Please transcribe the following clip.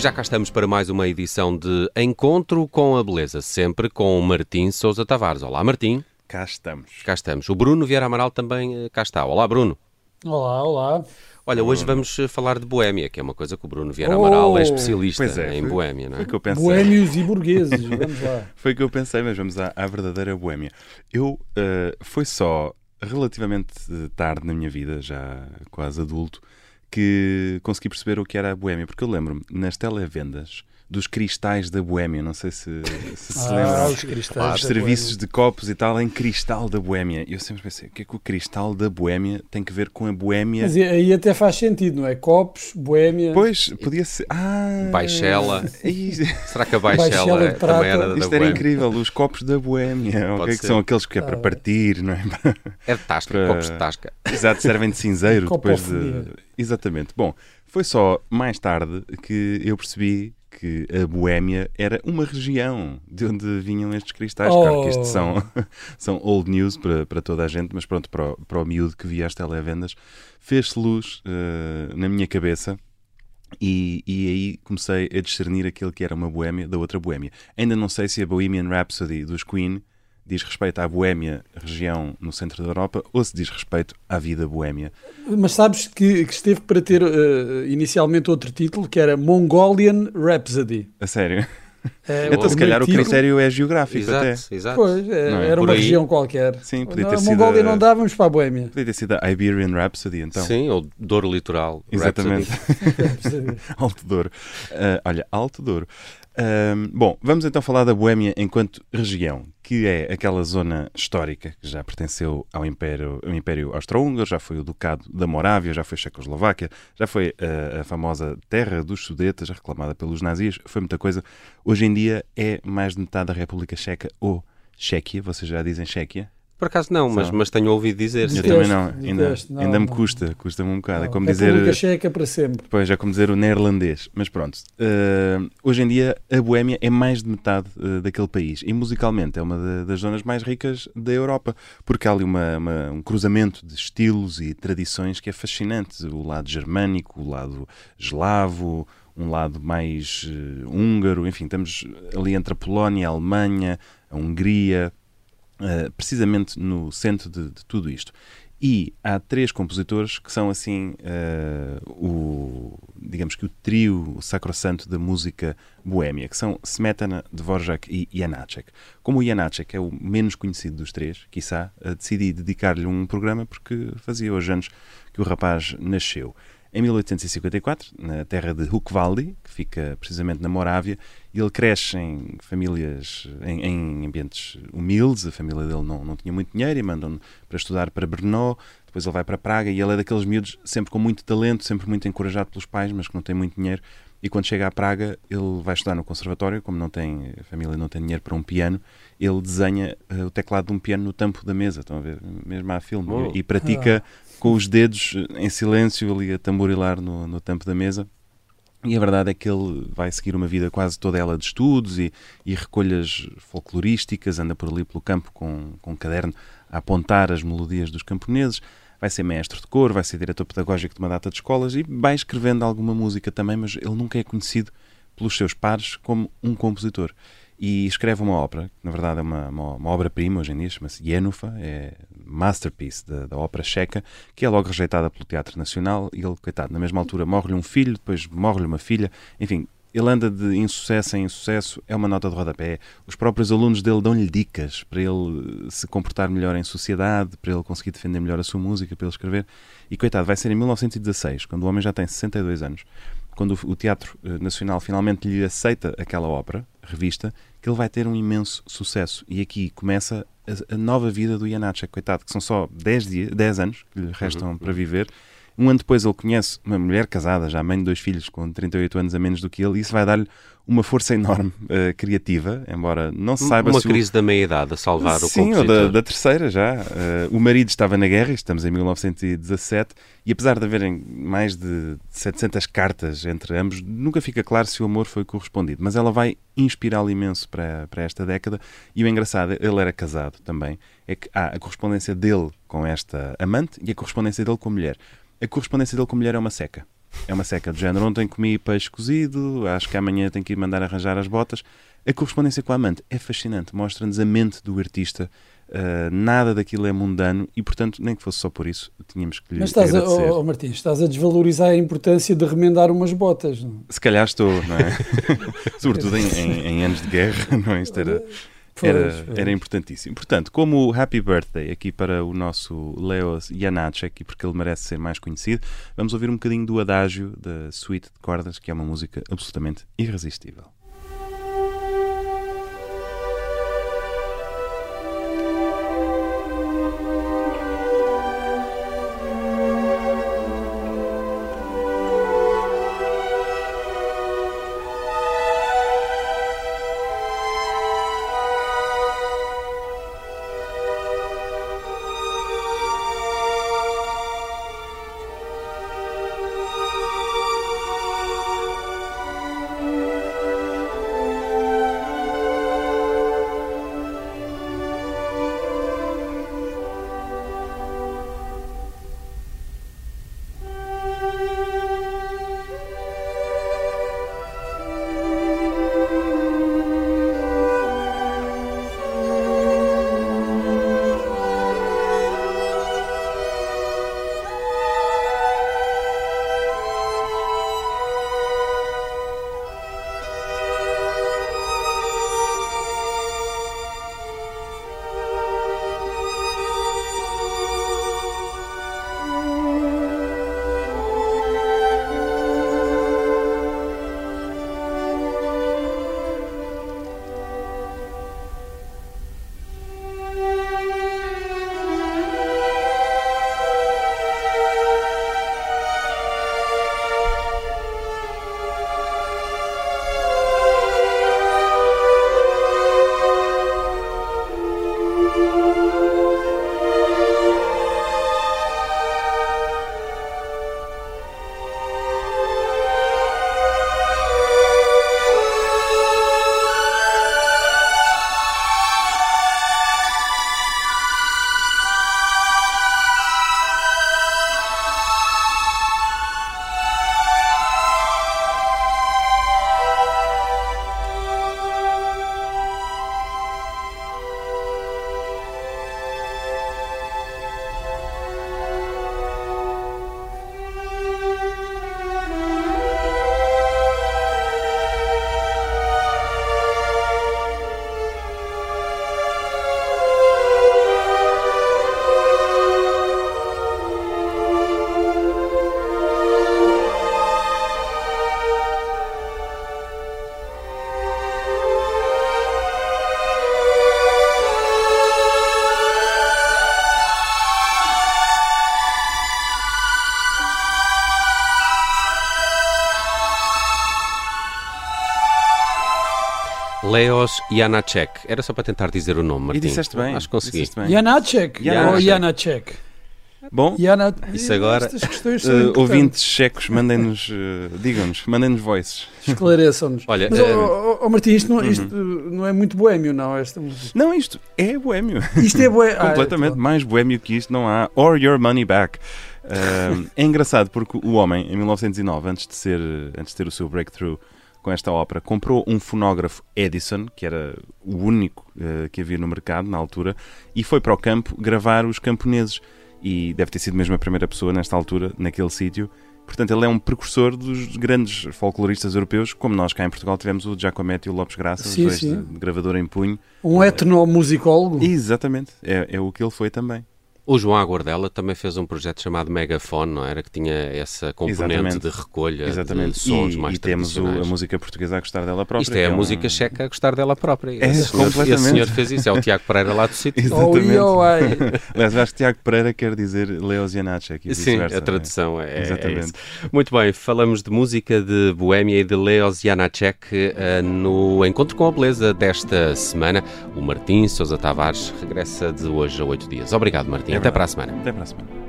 já cá estamos para mais uma edição de Encontro com a Beleza, sempre com Martim Sousa Tavares. Olá, Martim. Cá estamos. Cá estamos. O Bruno Vieira Amaral também eh, cá está. Olá, Bruno. Olá, olá. Olha, hoje vamos eh, falar de Boémia, que é uma coisa que o Bruno Vieira Amaral é Oh! especialista Pois é, em foi- Boémia, não é? Foi o que eu pensei. Boémios e burgueses, vamos lá. Foi o que eu pensei, mas vamos à, à verdadeira boémia. Eu, eh, foi só relativamente tarde na minha vida, já quase adulto, que consegui perceber o que era a boémia. Porque eu lembro-me, nas televendas, dos cristais da boémia, não sei se se, se Ah, lembram. os cristais. Os serviços de copos e tal em cristal da boémia. E eu sempre pensei, o que é que o cristal da boémia tem que ver com a boémia? Mas aí até faz sentido, não é? Copos, boémia. Pois, podia ser. Ah! Baixela. Será que a Baixela Baixela prata. também era da isto era Boémia? incrível, os copos da boémia. Pode ok? Que ser. são aqueles que é Ah. para partir, não é? É de tasca, Para- copos de tasca. Exato, servem de cinzeiro depois de. Exatamente. Bom, foi só mais tarde que eu percebi que a Boémia era uma região de onde vinham estes cristais. Claro que isto Oh. são, são old news para, para toda a gente, mas pronto, para o, para o miúdo que via as televendas, fez-se luz eh, na minha cabeça. E, e aí comecei a discernir aquilo que era uma boémia da outra boémia. Ainda não sei se a Bohemian Rhapsody dos Queen diz respeito à Boémia, região no centro da Europa, ou se diz respeito à vida boémia. Mas sabes que, que esteve para ter eh, inicialmente outro título que era Mongolian Rhapsody. A sério. É, então, se primeiro calhar, o título- critério é geográfico até. Exato, exato. Pois, é, é? era Por uma aí. região qualquer. Sim, podia Não, ter a sido Mongólia não dá, vamos para a Boémia. Podia ter sido a Iberian Rhapsody, então. Sim, ou Douro Litoral. Exatamente. Alto Douro. Ah, olha, Alto Douro. Ahm, bom, vamos então falar da Boémia enquanto região, que é aquela zona histórica que já pertenceu ao Império, ao Império Austro-Húngaro, já foi o Ducado da Morávia, já foi a Checoslováquia, já foi ah, a famosa Terra dos Sudetas, reclamada pelos nazis, foi muita coisa. Hoje em dia é mais de metade da República Checa ou Chequia, vocês já dizem Chequia? Por acaso não, mas, mas tenho ouvido dizer. Eu também não, ainda, não, ainda me custa, custa-me um bocado. é Não, como República dizer. Checa para sempre. Pois, é como dizer o neerlandês. Mas pronto, eh, hoje em dia a Boémia é mais de metade eh, daquele país. E musicalmente é uma da- das zonas mais ricas da Europa, porque há ali uma- uma- um cruzamento de estilos e tradições que é fascinante. O lado germânico, o lado eslavo, um lado mais eh, húngaro, enfim, estamos ali entre a Polónia, a Alemanha, a Hungria, eh, precisamente no centro de, de tudo isto. E há três compositores que são assim eh, o digamos que o trio sacrossanto da música boémia, que são Smetana, Dvorak e Janacek. Como o Janacek é o menos conhecido dos três, quiçá, eh, decidi dedicar-lhe um programa porque fazia hoje anos que o rapaz nasceu. Em 1854, na terra de Hukvaldi, que fica precisamente na Morávia, ele cresce em famílias, em, em ambientes humildes, a família dele não, não tinha muito dinheiro e mandam-no para estudar para Brno, depois ele vai para Praga e ele é daqueles miúdos sempre com muito talento, sempre muito encorajado pelos pais, mas que não tem muito dinheiro. E quando chega a Praga, ele vai estudar no conservatório, como não tem, a família não tem dinheiro para um piano, ele desenha eh, o teclado de um piano no tampo da mesa, estão a ver? Mesmo há filme. Oh. E, e pratica com os dedos eh, em silêncio ali a tamborilar no, no tampo da mesa. E a verdade é que ele vai seguir uma vida quase toda ela de estudos e, e recolhas folclorísticas, anda por ali pelo campo com, com um caderno a apontar as melodias dos camponeses, vai ser mestre de cor, vai ser diretor pedagógico de uma data de escolas e vai escrevendo alguma música também, mas ele nunca é conhecido pelos seus pares como um compositor. E escreve uma ópera, que na verdade é uma, uma, uma obra-prima hoje em dia, chama-se Jenufa, é masterpiece da, da ópera checa, que é logo rejeitada pelo Teatro Nacional e ele, coitado, na mesma altura morre-lhe um filho, depois morre-lhe uma filha, enfim, ele anda de insucesso em insucesso, é uma nota de rodapé. Os próprios alunos dele dão-lhe dicas para ele se comportar melhor em sociedade, para ele conseguir defender melhor a sua música, para ele escrever. E coitado, vai ser em 1916, quando o homem já tem 62 anos, quando o, Teatro eh, Nacional finalmente lhe aceita aquela ópera, revista, que ele vai ter um imenso sucesso. E aqui começa a, a nova vida do Janacek, coitado, que são só 10, dias, 10 anos que lhe restam para viver. Um ano depois ele conhece uma mulher casada, já mãe de dois filhos, com 38 anos a menos do que ele, e isso vai dar-lhe uma força enorme uh, criativa, embora não se saiba Uma se o- crise da meia-idade a salvar o Sim, ou da, da terceira já. Uh, o marido estava na guerra, estamos em 1917, e apesar de haverem mais de 700 cartas entre ambos, nunca fica claro se o amor foi correspondido. Mas ela vai inspirá-lo imenso para, para esta década, e o engraçado, ele era casado também, é que há a correspondência dele com esta amante e a correspondência dele com a mulher. A correspondência dele com a mulher é uma seca. É uma seca do género. Ontem comi peixe cozido, acho que amanhã tenho que ir mandar arranjar as botas. A correspondência com a amante é fascinante, mostra-nos a mente do artista. Uh, nada daquilo é mundano e, portanto, nem que fosse só por isso, tínhamos que lhe Mas estás agradecer. a, oh, Martins, estás a desvalorizar a importância de remendar umas botas. Não? Se calhar estou, não é? Sobretudo em, em, em, anos de guerra, não é? Isto era, era, era importantíssimo. Portanto, como Happy Birthday aqui para o nosso Leos Janacek, porque ele merece ser mais conhecido, vamos ouvir um bocadinho do adágio da suíte de cordas, que é uma música absolutamente irresistível. Leos Janacek. Era só para tentar dizer o nome, Martim. E disseste bem. Acho que consegui. Janacek. Janacek. Ou Janacek. Bom, Jana... Isso agora, uh, ouvintes checos, mandem-nos, uh, digam-nos, mandem-nos voices. Esclareçam-nos. Olha, Mas, eh, oh, oh, oh, Martim, isto, não, isto não é muito boémio, não? Esta música. Não, isto é boémio. Isto é boémio. Completamente mais boémio que isto não há. Or your money back. Uh, é engraçado porque o homem, em 1909, antes de, ser, antes de ter o seu breakthrough com esta ópera, comprou um fonógrafo Edison, que era o único uh, que havia no mercado na altura, e foi para o campo gravar os camponeses. E deve ter sido mesmo a primeira pessoa nesta altura, naquele sítio. Portanto, ele é um precursor dos grandes folcloristas europeus, como nós cá em Portugal tivemos o Giacometti e o Lopes Graça, Sim, os dois sim. de gravador em punho. Um etnomusicólogo. Exatamente, é, é o que ele foi também. O João Aguardela também fez um projeto chamado Megafone, não era? Que tinha essa componente Exatamente. de recolha Exatamente. de sons e, mais e temos o- a música portuguesa a gostar dela própria. Isto que é a um- música checa a gostar dela própria. É, esse, senhor, completamente. esse senhor fez isso, é o Tiago Pereira lá do sítio. Oh, Exatamente. yo, ai. Aliás, acho que Tiago Pereira quer dizer Leos Janacek e Sim, vice-versa, a tradução é, é Exatamente. isso. Muito bem, falamos de música de Boémia e de Leos Janacek eh, no Encontro com a Beleza desta semana. O Martim Sousa Tavares regressa de hoje a oito dias. Obrigado, Martim. Até para semana. Até semana.